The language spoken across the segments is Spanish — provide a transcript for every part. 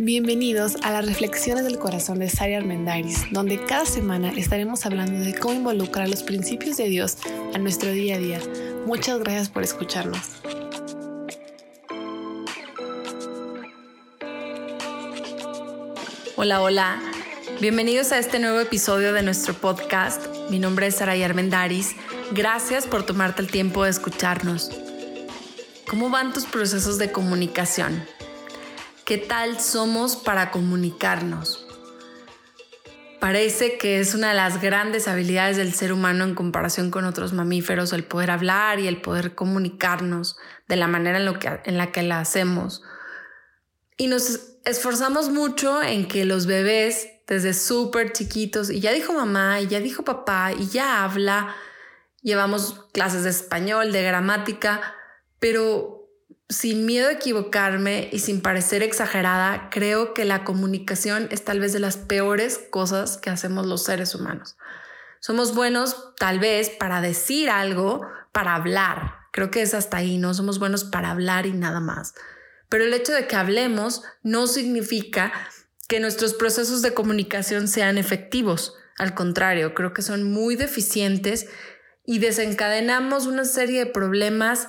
Bienvenidos a las Reflexiones del Corazón de Sari Armendariz, donde cada semana estaremos hablando de cómo involucrar los principios de Dios a nuestro día a día. Muchas gracias por escucharnos. Hola, hola. Bienvenidos a este nuevo episodio de nuestro podcast. Mi nombre es Saray Armendariz. Gracias por tomarte el tiempo de escucharnos. ¿Cómo van tus procesos de comunicación? ¿Qué tal somos para comunicarnos? Parece que es una de las grandes habilidades del ser humano en comparación con otros mamíferos, el poder hablar y el poder comunicarnos de la manera en, lo que, en la que la hacemos. Y nos esforzamos mucho en que los bebés, desde súper chiquitos, y ya dijo mamá, y ya dijo papá, y ya habla, llevamos clases de español, de gramática, pero sin miedo a equivocarme y sin parecer exagerada, creo que la comunicación es tal vez de las peores cosas que hacemos los seres humanos. Somos buenos tal vez para decir algo, para hablar. Creo que es hasta ahí, no somos buenos para hablar y nada más. Pero el hecho de que hablemos no significa que nuestros procesos de comunicación sean efectivos. Al contrario, creo que son muy deficientes y desencadenamos una serie de problemas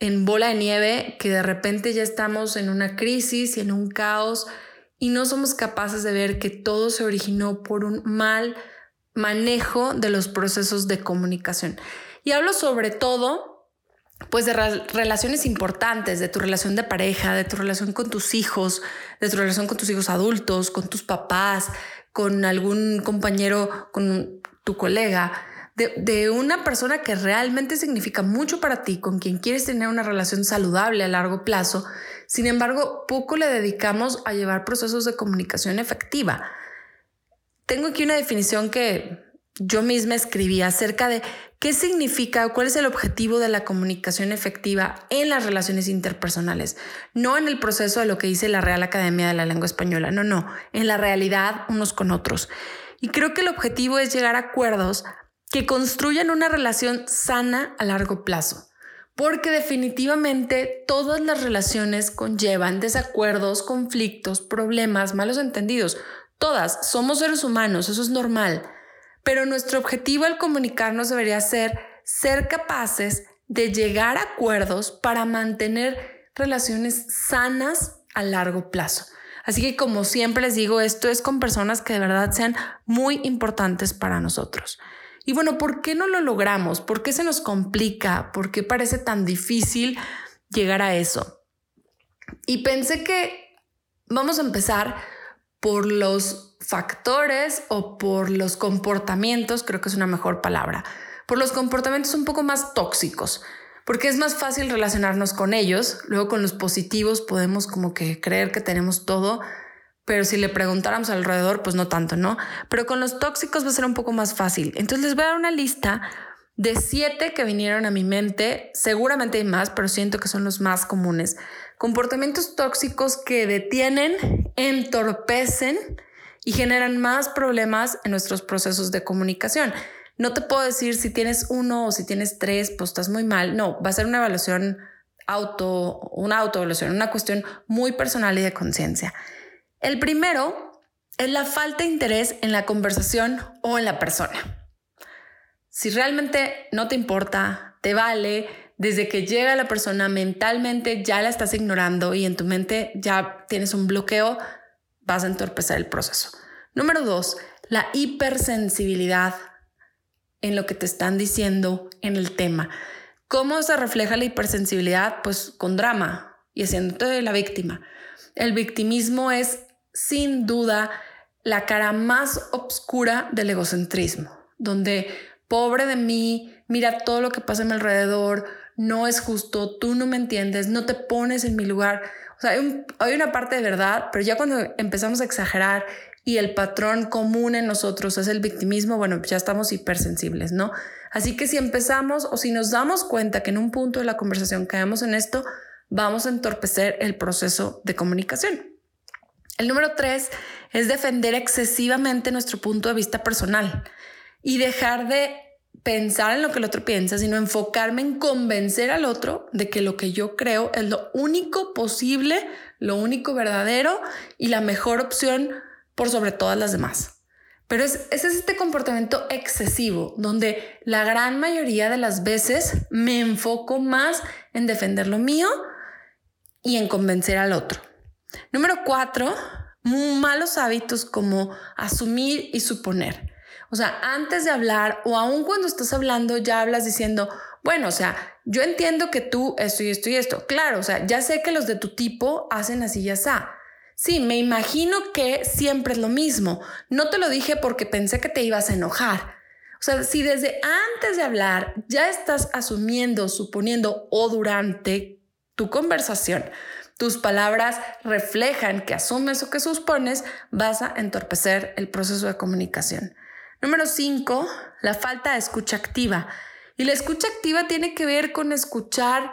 en bola de nieve que de repente ya estamos en una crisis y en un caos y no somos capaces de ver que todo se originó por un mal manejo de los procesos de comunicación. Y hablo sobre todo, pues de relaciones importantes, de tu relación de pareja, de tu relación con tus hijos, de tu relación con tus hijos adultos, con tus papás, con algún compañero, con tu colega de, una persona que realmente significa mucho para ti, con quien quieres tener una relación saludable a largo plazo. Sin embargo, poco le dedicamos a llevar procesos de comunicación efectiva. Tengo aquí una definición que yo misma escribí acerca de qué significa o cuál es el objetivo de la comunicación efectiva en las relaciones interpersonales, no en el proceso de lo que dice la Real Academia de la Lengua Española, no, no, en la realidad unos con otros. Y creo que el objetivo es llegar a acuerdos que construyan una relación sana a largo plazo. Porque definitivamente todas las relaciones conllevan desacuerdos, conflictos, problemas, malos entendidos. Todas somos seres humanos, eso es normal. Pero nuestro objetivo al comunicarnos debería ser ser capaces de llegar a acuerdos para mantener relaciones sanas a largo plazo. Así que como siempre les digo, esto es con personas que de verdad sean muy importantes para nosotros. Y bueno, ¿por qué no lo logramos? ¿Por qué se nos complica? ¿Por qué parece tan difícil llegar a eso? Y pensé que vamos a empezar por los factores o por los comportamientos, creo que es una mejor palabra, por los comportamientos un poco más tóxicos, porque es más fácil relacionarnos con ellos, luego con los positivos podemos como que creer que tenemos todo pero si le preguntáramos alrededor, pues no tanto, ¿no? Pero con los tóxicos va a ser un poco más fácil. Entonces les voy a dar una lista de siete que vinieron a mi mente, seguramente hay más, pero siento que son los más comunes. Comportamientos tóxicos que detienen, entorpecen y generan más problemas en nuestros procesos de comunicación. No te puedo decir si tienes uno o si tienes tres, pues estás muy mal. No, va a ser una evaluación auto, una autoevaluación, una cuestión muy personal y de conciencia. El primero es la falta de interés en la conversación o en la persona. Si realmente no te importa, te vale, desde que llega la persona mentalmente ya la estás ignorando y en tu mente ya tienes un bloqueo, vas a entorpecer el proceso. Número dos, la hipersensibilidad en lo que te están diciendo en el tema. ¿Cómo se refleja la hipersensibilidad? Pues con drama y haciéndote la víctima. El victimismo es sin duda la cara más oscura del egocentrismo, donde pobre de mí, mira todo lo que pasa a mi alrededor, no es justo, tú no me entiendes, no te pones en mi lugar. O sea, hay, una parte de verdad, pero ya cuando empezamos a exagerar y el patrón común en nosotros es el victimismo, bueno, ya estamos hipersensibles, ¿no? Así que si empezamos o si nos damos cuenta que en un punto de la conversación caemos en esto, vamos a entorpecer el proceso de comunicación. El número tres es defender excesivamente nuestro punto de vista personal y dejar de pensar en lo que el otro piensa, sino enfocarme en convencer al otro de que lo que yo creo es lo único posible, lo único verdadero y la mejor opción por sobre todas las demás. Pero es, es este comportamiento excesivo, donde la gran mayoría de las veces me enfoco más en defender lo mío y en convencer al otro. Número cuatro, malos hábitos como asumir y suponer. O sea, antes de hablar o aún cuando estás hablando ya hablas diciendo, bueno, o sea, yo entiendo que tú esto y esto y esto. Claro, o sea, ya sé que los de tu tipo hacen así y así. Sí, me imagino que siempre es lo mismo. No te lo dije porque pensé que te ibas a enojar. O sea, si desde antes de hablar ya estás asumiendo, suponiendo o durante tu conversación, tus palabras reflejan que asumes o que supones, vas a entorpecer el proceso de comunicación. Número 5, la falta de escucha activa. Y la escucha activa tiene que ver con escuchar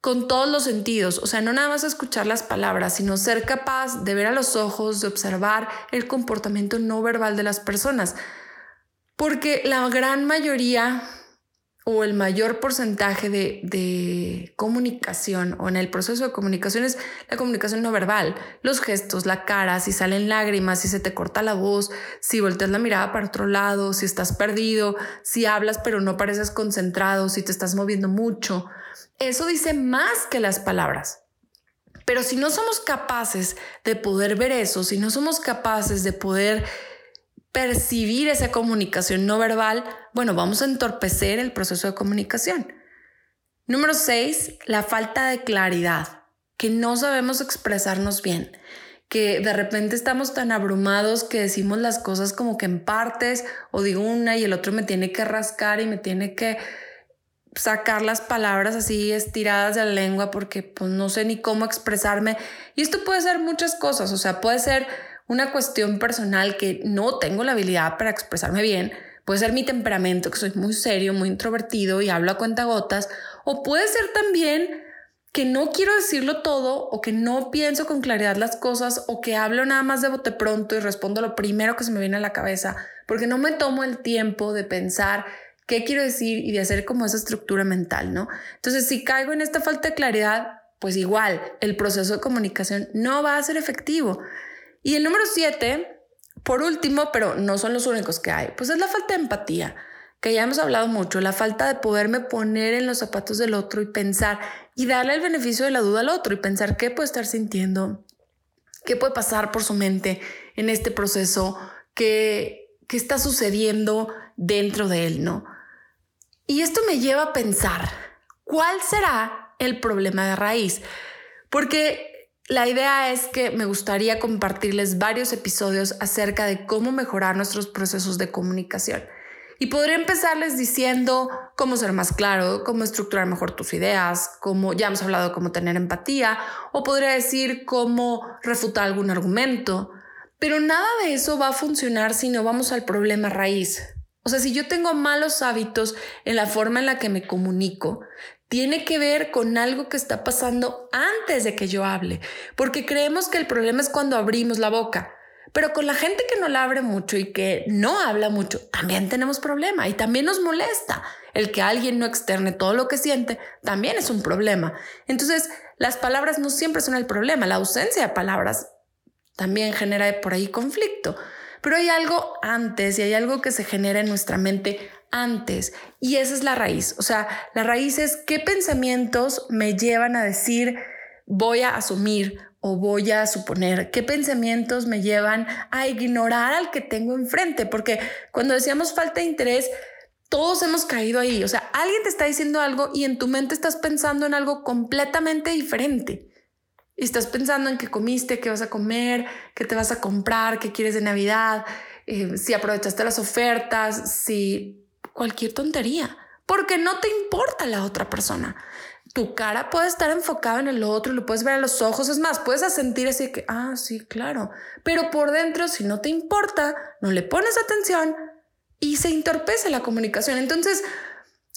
con todos los sentidos, o sea, no nada más escuchar las palabras, sino ser capaz de ver a los ojos, de observar el comportamiento no verbal de las personas. Porque la gran mayoría o el mayor porcentaje de, comunicación o en el proceso de comunicación es la comunicación no verbal, los gestos, la cara, si salen lágrimas, si se te corta la voz, si volteas la mirada para otro lado, si estás perdido, si hablas pero no pareces concentrado, si te estás moviendo mucho. Eso dice más que las palabras. Pero si no somos capaces de poder ver eso, si no somos capaces de poder percibir esa comunicación no verbal, bueno, vamos a entorpecer el proceso de comunicación. Número seis, la falta de claridad, que no sabemos expresarnos bien, que de repente estamos tan abrumados que decimos las cosas como que en partes o digo una y el otro me tiene que rascar y me tiene que sacar las palabras así estiradas de la lengua porque pues no sé ni cómo expresarme. Y esto puede ser muchas cosas, o sea, puede ser una cuestión personal que no tengo la habilidad para expresarme bien, puede ser mi temperamento, que soy muy serio, muy introvertido y hablo a cuentagotas, o puede ser también que no quiero decirlo todo o que no pienso con claridad las cosas o que hablo nada más de bote pronto y respondo lo primero que se me viene a la cabeza porque no me tomo el tiempo de pensar qué quiero decir y de hacer como esa estructura mental, ¿no? Entonces, si caigo en esta falta de claridad, pues igual el proceso de comunicación no va a ser efectivo. Y el número siete, por último, pero no son los únicos que hay, pues es la falta de empatía, que ya hemos hablado mucho, la falta de poderme poner en los zapatos del otro y pensar y darle el beneficio de la duda al otro y pensar qué puede estar sintiendo, qué puede pasar por su mente en este proceso, qué, qué está sucediendo dentro de él, ¿no? Y esto me lleva a pensar, ¿cuál será el problema de raíz? Porque la idea es que me gustaría compartirles varios episodios acerca de cómo mejorar nuestros procesos de comunicación. Y podría empezarles diciendo cómo ser más claro, cómo estructurar mejor tus ideas, cómo ya hemos hablado cómo tener empatía, o podría decir cómo refutar algún argumento. Pero nada de eso va a funcionar si no vamos al problema raíz, o sea, si yo tengo malos hábitos en la forma en la que me comunico, tiene que ver con algo que está pasando antes de que yo hable, porque creemos que el problema es cuando abrimos la boca. Pero con la gente que no la abre mucho y que no habla mucho, también tenemos problema y también nos molesta. El que alguien no externe todo lo que siente también es un problema. Entonces, las palabras no siempre son el problema, la ausencia de palabras también genera por ahí conflicto. Pero hay algo antes y hay algo que se genera en nuestra mente antes y esa es la raíz. O sea, la raíz es qué pensamientos me llevan a decir voy a asumir o voy a suponer, qué pensamientos me llevan a ignorar al que tengo enfrente, porque cuando decíamos falta de interés, todos hemos caído ahí. O sea, alguien te está diciendo algo y en tu mente estás pensando en algo completamente diferente y estás pensando en qué comiste, qué vas a comer, qué te vas a comprar, qué quieres de Navidad, eh, si aprovechaste las ofertas, si cualquier tontería, porque no te importa la otra persona. Tu cara puede estar enfocada en el otro, lo puedes ver a los ojos, es más, puedes sentir así que, ah, sí, claro, pero por dentro, si no te importa, no le pones atención y se entorpece la comunicación. Entonces,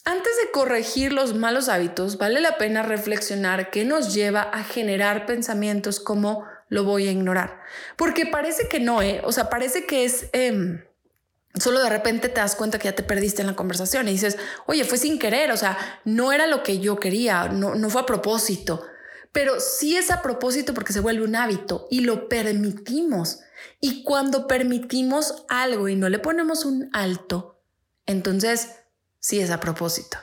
antes de corregir los malos hábitos, vale la pena reflexionar qué nos lleva a generar pensamientos como lo voy a ignorar. Porque parece que no, ¿eh? o sea, parece que es em, solo de repente te das cuenta que ya te perdiste en la conversación y dices, oye, fue sin querer, o sea, no era lo que yo quería, no, no fue a propósito, pero sí es a propósito porque se vuelve un hábito y lo permitimos. Y cuando permitimos algo y no le ponemos un alto, entonces sí es a propósito.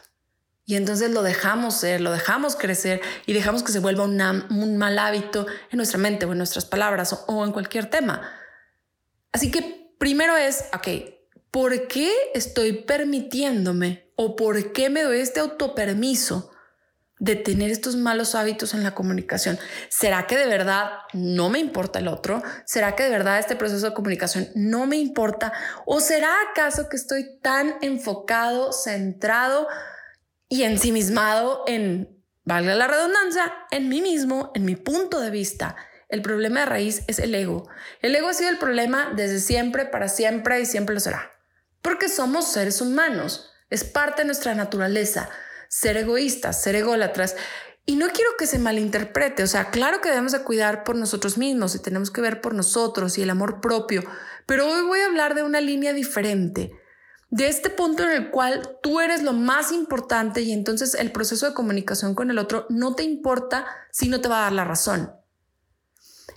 Y entonces lo dejamos ser, lo dejamos crecer y dejamos que se vuelva un mal hábito en nuestra mente o en nuestras palabras o, o en cualquier tema. Así que primero es, ok, ¿por qué estoy permitiéndome o por qué me doy este autopermiso de tener estos malos hábitos en la comunicación? ¿Será que de verdad no me importa el otro? ¿Será que de verdad este proceso de comunicación no me importa? ¿O será acaso que estoy tan enfocado, centrado y ensimismado en, valga la redundancia, en mí mismo, en mi punto de vista? El problema de raíz es el ego. El ego ha sido el problema desde siempre, para siempre y siempre lo será. Porque somos seres humanos. Es parte de nuestra naturaleza ser egoístas, ser ególatras. Y no quiero que se malinterprete, o sea, claro que debemos de cuidar por nosotros mismos y tenemos que ver por nosotros y el amor propio, pero hoy voy a hablar de una línea diferente, de este punto en el cual tú eres lo más importante y entonces el proceso de comunicación con el otro no te importa si no te va a dar la razón.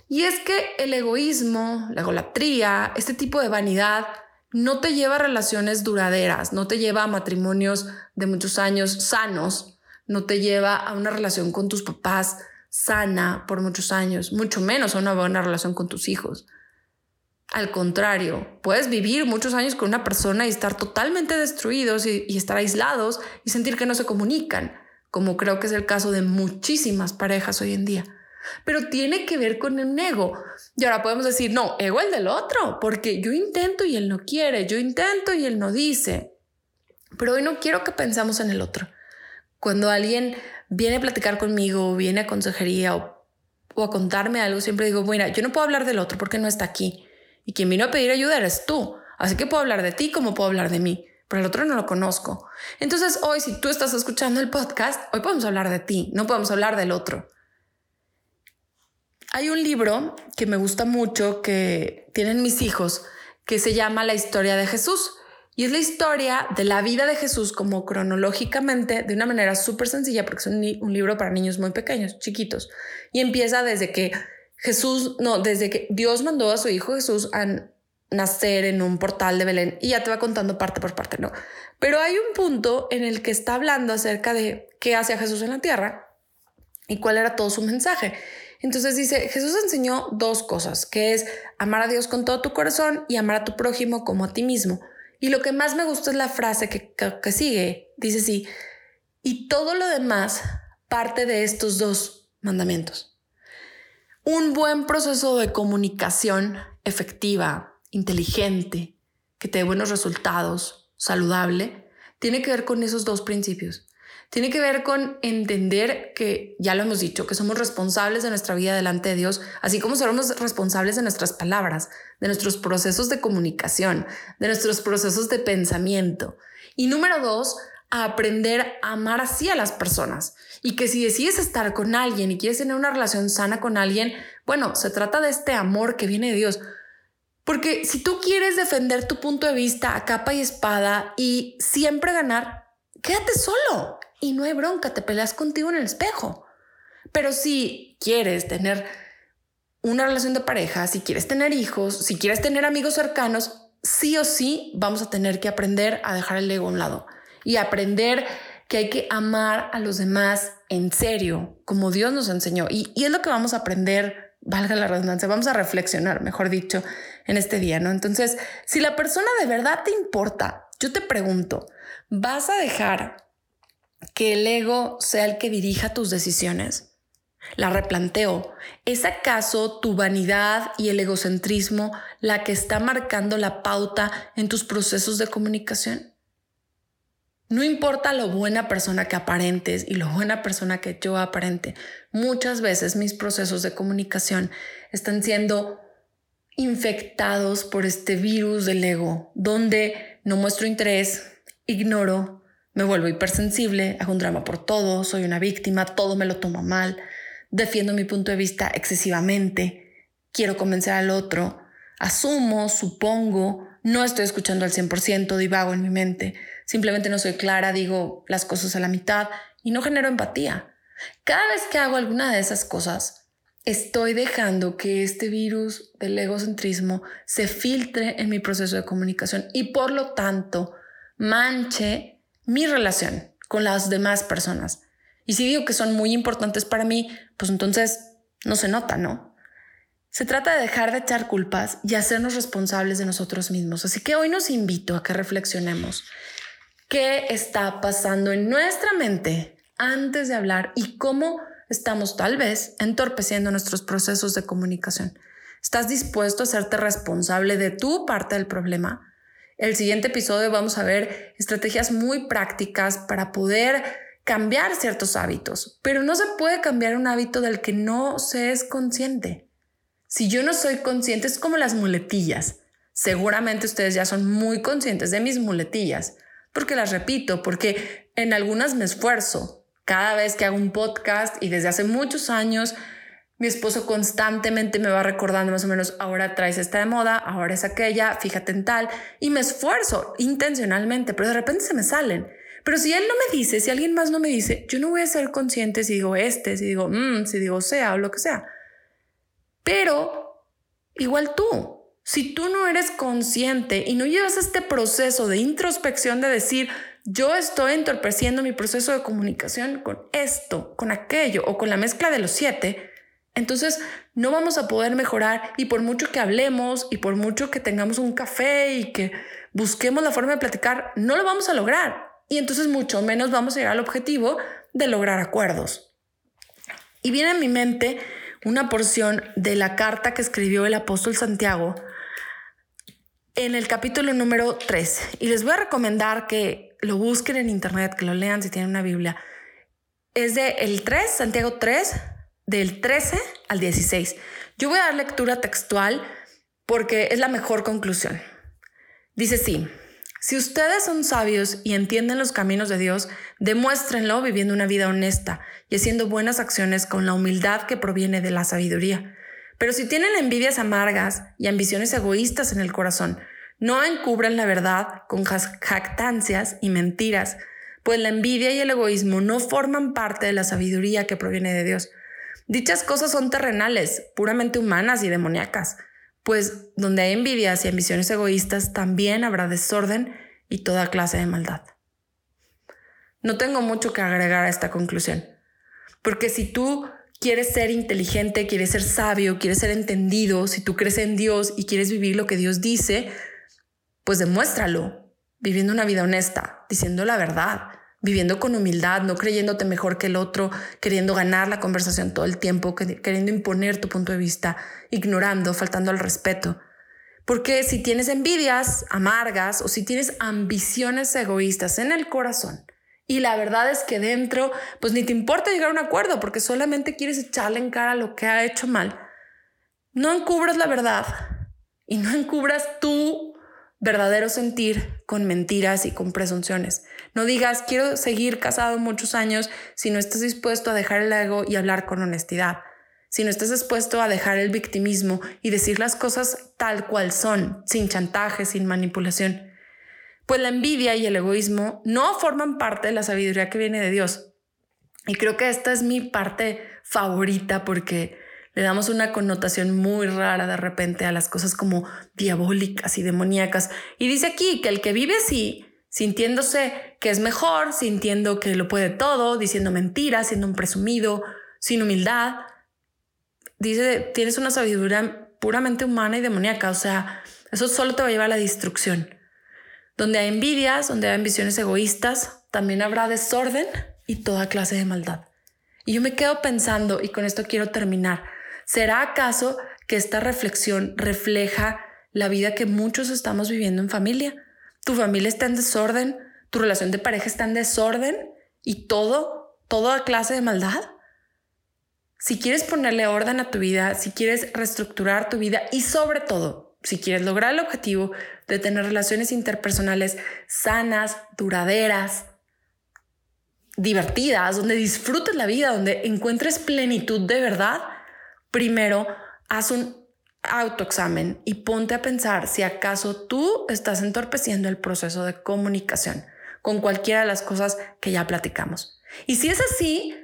Y es que el egoísmo, la egolatría, este tipo de vanidad no te lleva a relaciones duraderas, no te lleva a matrimonios de muchos años sanos, no te lleva a una relación con tus papás sana por muchos años, mucho menos a una buena relación con tus hijos. Al contrario, puedes vivir muchos años con una persona y estar totalmente destruidos y, y, estar aislados y sentir que no se comunican, como creo que es el caso de muchísimas parejas hoy en día pero tiene que ver con un ego. Y ahora podemos decir, no, ego el del otro, porque yo intento y él no quiere, yo intento y él no dice. Pero hoy no quiero que pensamos en el otro. Cuando alguien viene a platicar conmigo, viene a consejería o, o a contarme algo, siempre digo, bueno, yo no puedo hablar del otro porque no está aquí. Y quien vino a pedir ayuda eres tú. Así que puedo hablar de ti como puedo hablar de mí pero el otro no lo conozco. Entonces hoy, si tú estás escuchando el podcast, hoy podemos hablar de ti, no podemos hablar del otro. Hay un libro que me gusta mucho que tienen mis hijos que se llama La historia de Jesús. Y es la historia de la vida de Jesús como cronológicamente de una manera súper sencilla porque es un, un, libro para niños muy pequeños, chiquitos. Y empieza desde que Jesús, no, desde que Dios mandó a su hijo Jesús a nacer en un portal de Belén y ya te va contando parte por parte, ¿no? Pero hay un punto en el que está hablando acerca de qué hacía Jesús en la tierra y cuál era todo su mensaje. Entonces dice, Jesús enseñó dos cosas, que es amar a Dios con todo tu corazón y amar a tu prójimo como a ti mismo. Y lo que más me gusta es la frase que, que, sigue. Dice así, y todo lo demás parte de estos dos mandamientos. Un buen proceso de comunicación efectiva, inteligente, que te dé buenos resultados, saludable, tiene que ver con esos dos principios. Tiene que ver con entender que, ya lo hemos dicho, que somos responsables de nuestra vida delante de Dios, así como somos responsables de nuestras palabras, de nuestros procesos de comunicación, de nuestros procesos de pensamiento. Y número dos, aprender a amar así a las personas. Y que si decides estar con alguien y quieres tener una relación sana con alguien, bueno, se trata de este amor que viene de Dios. Porque si tú quieres defender tu punto de vista a capa y espada y siempre ganar, quédate solo y no hay bronca, te peleas contigo en el espejo. Pero si quieres tener una relación de pareja, si quieres tener hijos, si quieres tener amigos cercanos, sí o sí vamos a tener que aprender a dejar el ego a un lado y aprender que hay que amar a los demás en serio, como Dios nos enseñó. Y, es lo que vamos a aprender, valga la redundancia, vamos a reflexionar, mejor dicho, en este día, ¿no? Entonces, si la persona de verdad te importa, yo te pregunto, ¿vas a dejar que el ego sea el que dirija tus decisiones? La replanteo. ¿Es acaso tu vanidad y el egocentrismo la que está marcando la pauta en tus procesos de comunicación? No importa lo buena persona que aparentes y lo buena persona que yo aparente, muchas veces mis procesos de comunicación están siendo infectados por este virus del ego, donde no muestro interés, ignoro, me vuelvo hipersensible, hago un drama por todo, soy una víctima, todo me lo tomo mal, defiendo mi punto de vista excesivamente, quiero convencer al otro, asumo, supongo, no estoy escuchando al 100%, divago en mi mente, simplemente no soy clara, digo las cosas a la mitad y no genero empatía. Cada vez que hago alguna de esas cosas, estoy dejando que este virus del egocentrismo se filtre en mi proceso de comunicación y por lo tanto manche mi relación con las demás personas. Y si digo que son muy importantes para mí, pues entonces no se nota, ¿no? Se trata de dejar de echar culpas y hacernos responsables de nosotros mismos. Así que hoy nos invito a que reflexionemos qué está pasando en nuestra mente antes de hablar y cómo estamos tal vez entorpeciendo nuestros procesos de comunicación. ¿Estás dispuesto a hacerte responsable de tu parte del problema? El siguiente episodio vamos a ver estrategias muy prácticas para poder cambiar ciertos hábitos, pero no se puede cambiar un hábito del que no se es consciente. Si yo no soy consciente, es como las muletillas. Seguramente ustedes ya son muy conscientes de mis muletillas, porque las repito, porque en algunas me esfuerzo. Cada vez que hago un podcast y desde hace muchos años, mi esposo constantemente me va recordando más o menos, ahora traes esta de moda, ahora es aquella, fíjate en tal, y me esfuerzo intencionalmente, pero de repente se me salen. Pero si él no me dice, si alguien más no me dice, yo no voy a ser consciente si digo este, si digo mm, si digo sea o lo que sea. Pero igual tú, si tú no eres consciente y no llevas este proceso de introspección de decir, yo estoy entorpeciendo mi proceso de comunicación con esto, con aquello o con la mezcla de los siete, entonces no vamos a poder mejorar y por mucho que hablemos y por mucho que tengamos un café y que busquemos la forma de platicar, no lo vamos a lograr y entonces mucho menos vamos a llegar al objetivo de lograr acuerdos. Y viene a mi mente una porción de la carta que escribió el apóstol Santiago en el capítulo número 3. Y les voy a recomendar que lo busquen en internet, que lo lean si tienen una Biblia. Es de el 3, Santiago 3, del 13 al 16. Yo voy a dar lectura textual porque es la mejor conclusión. Dice sí. Si ustedes son sabios y entienden los caminos de Dios, demuéstrenlo viviendo una vida honesta y haciendo buenas acciones con la humildad que proviene de la sabiduría. Pero si tienen envidias amargas y ambiciones egoístas en el corazón, no encubran la verdad con jactancias y mentiras, pues la envidia y el egoísmo no forman parte de la sabiduría que proviene de Dios. Dichas cosas son terrenales, puramente humanas y demoníacas pues donde hay envidias y ambiciones egoístas, también habrá desorden y toda clase de maldad. No tengo mucho que agregar a esta conclusión, porque si tú quieres ser inteligente, quieres ser sabio, quieres ser entendido, si tú crees en Dios y quieres vivir lo que Dios dice, pues demuéstralo, viviendo una vida honesta, diciendo la verdad, viviendo con humildad, no creyéndote mejor que el otro, queriendo ganar la conversación todo el tiempo, queriendo imponer tu punto de vista, ignorando, faltando al respeto. Porque si tienes envidias amargas o si tienes ambiciones egoístas en el corazón, y la verdad es que dentro, pues ni te importa llegar a un acuerdo porque solamente quieres echarle en cara lo que ha hecho mal, no encubras la verdad y no encubras tú verdadero sentir con mentiras y con presunciones. No digas, quiero seguir casado muchos años si no estás dispuesto a dejar el ego y hablar con honestidad. Si no estás dispuesto a dejar el victimismo y decir las cosas tal cual son, sin chantaje, sin manipulación. Pues la envidia y el egoísmo no forman parte de la sabiduría que viene de Dios. Y creo que esta es mi parte favorita porque le damos una connotación muy rara de repente a las cosas como diabólicas y demoníacas. Y dice aquí que el que vive así, sintiéndose que es mejor, sintiendo que lo puede todo, diciendo mentiras, siendo un presumido, sin humildad, dice, tienes una sabiduría puramente humana y demoníaca. O sea, eso solo te va a llevar a la destrucción. Donde hay envidias, donde hay ambiciones egoístas, también habrá desorden y toda clase de maldad. Y yo me quedo pensando, y con esto quiero terminar, ¿Será acaso que esta reflexión refleja la vida que muchos estamos viviendo en familia? ¿Tu familia está en desorden? ¿Tu relación de pareja está en desorden? ¿Y todo, toda clase de maldad? Si quieres ponerle orden a tu vida, si quieres reestructurar tu vida y sobre todo, si quieres lograr el objetivo de tener relaciones interpersonales sanas, duraderas, divertidas, donde disfrutes la vida, donde encuentres plenitud de verdad, primero haz un autoexamen y ponte a pensar si acaso tú estás entorpeciendo el proceso de comunicación con cualquiera de las cosas que ya platicamos. Y si es así,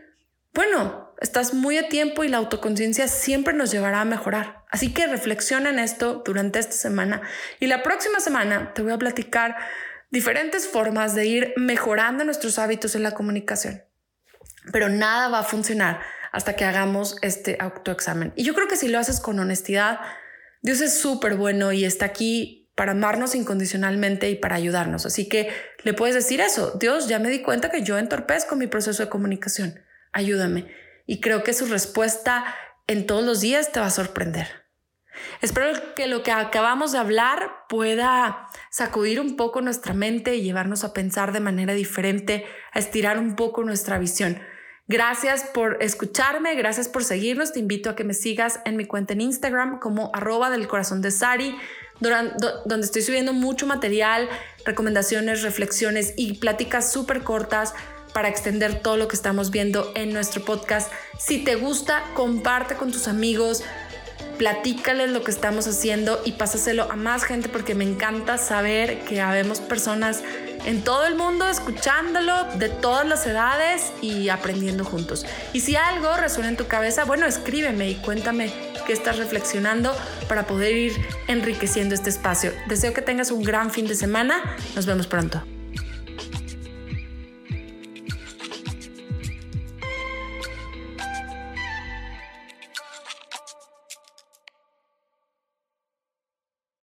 bueno, estás muy a tiempo y la autoconciencia siempre nos llevará a mejorar. Así que reflexiona en esto durante esta semana y la próxima semana te voy a platicar diferentes formas de ir mejorando nuestros hábitos en la comunicación. Pero nada va a funcionar hasta que hagamos este autoexamen. Y yo creo que si lo haces con honestidad, Dios es súper bueno y está aquí para amarnos incondicionalmente y para ayudarnos. Así que le puedes decir eso, Dios, ya me di cuenta que yo entorpezco mi proceso de comunicación, ayúdame. Y creo que su respuesta en todos los días te va a sorprender. Espero que lo que acabamos de hablar pueda sacudir un poco nuestra mente y llevarnos a pensar de manera diferente, a estirar un poco nuestra visión. Gracias por escucharme, gracias por seguirnos. Te invito a que me sigas en mi cuenta en Instagram como arroba del corazón de Sari, donde estoy subiendo mucho material, recomendaciones, reflexiones y pláticas súper cortas para extender todo lo que estamos viendo en nuestro podcast. Si te gusta, comparte con tus amigos, platícales lo que estamos haciendo y pásaselo a más gente porque me encanta saber que habemos personas en todo el mundo escuchándolo de todas las edades y aprendiendo juntos. Y si algo resuena en tu cabeza, bueno, escríbeme y cuéntame qué estás reflexionando para poder ir enriqueciendo este espacio. Deseo que tengas un gran fin de semana. Nos vemos pronto.